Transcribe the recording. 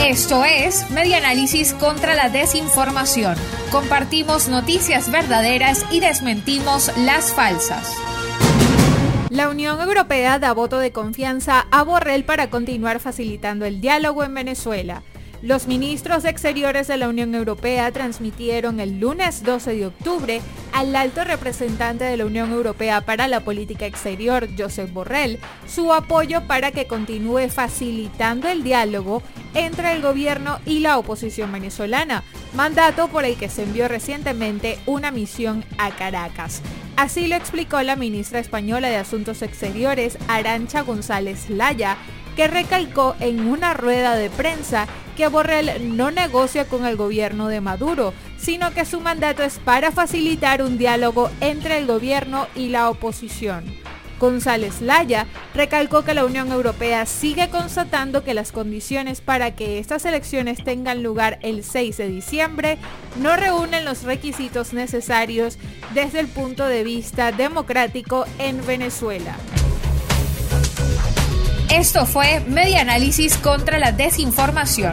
Esto es Media Análisis contra la Desinformación. Compartimos noticias verdaderas y desmentimos las falsas. La Unión Europea da voto de confianza a Borrell para continuar facilitando el diálogo en Venezuela. Los ministros de Exteriores de la Unión Europea transmitieron el lunes 12 de octubre al alto representante de la Unión Europea para la Política Exterior, Josep Borrell, su apoyo para que continúe facilitando el diálogo entre el gobierno y la oposición venezolana, mandato por el que se envió recientemente una misión a Caracas. Así lo explicó la ministra española de Asuntos Exteriores, Arancha González Laya, que recalcó en una rueda de prensa que Borrell no negocia con el gobierno de Maduro, sino que su mandato es para facilitar un diálogo entre el gobierno y la oposición. González Laya recalcó que la Unión Europea sigue constatando que las condiciones para que estas elecciones tengan lugar el 6 de diciembre no reúnen los requisitos necesarios desde el punto de vista democrático en Venezuela. Esto fue Media Análisis contra la Desinformación.